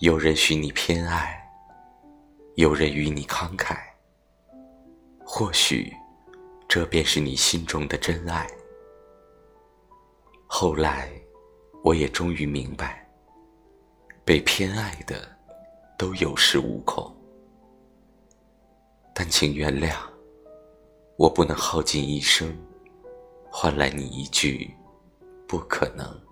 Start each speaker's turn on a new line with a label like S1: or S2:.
S1: 有人许你偏爱有人与你慷慨。或许这便是你心中的真爱。后来我也终于明白被偏爱的都有恃无恐。但请原谅我不能耗尽一生换来你一句不可能。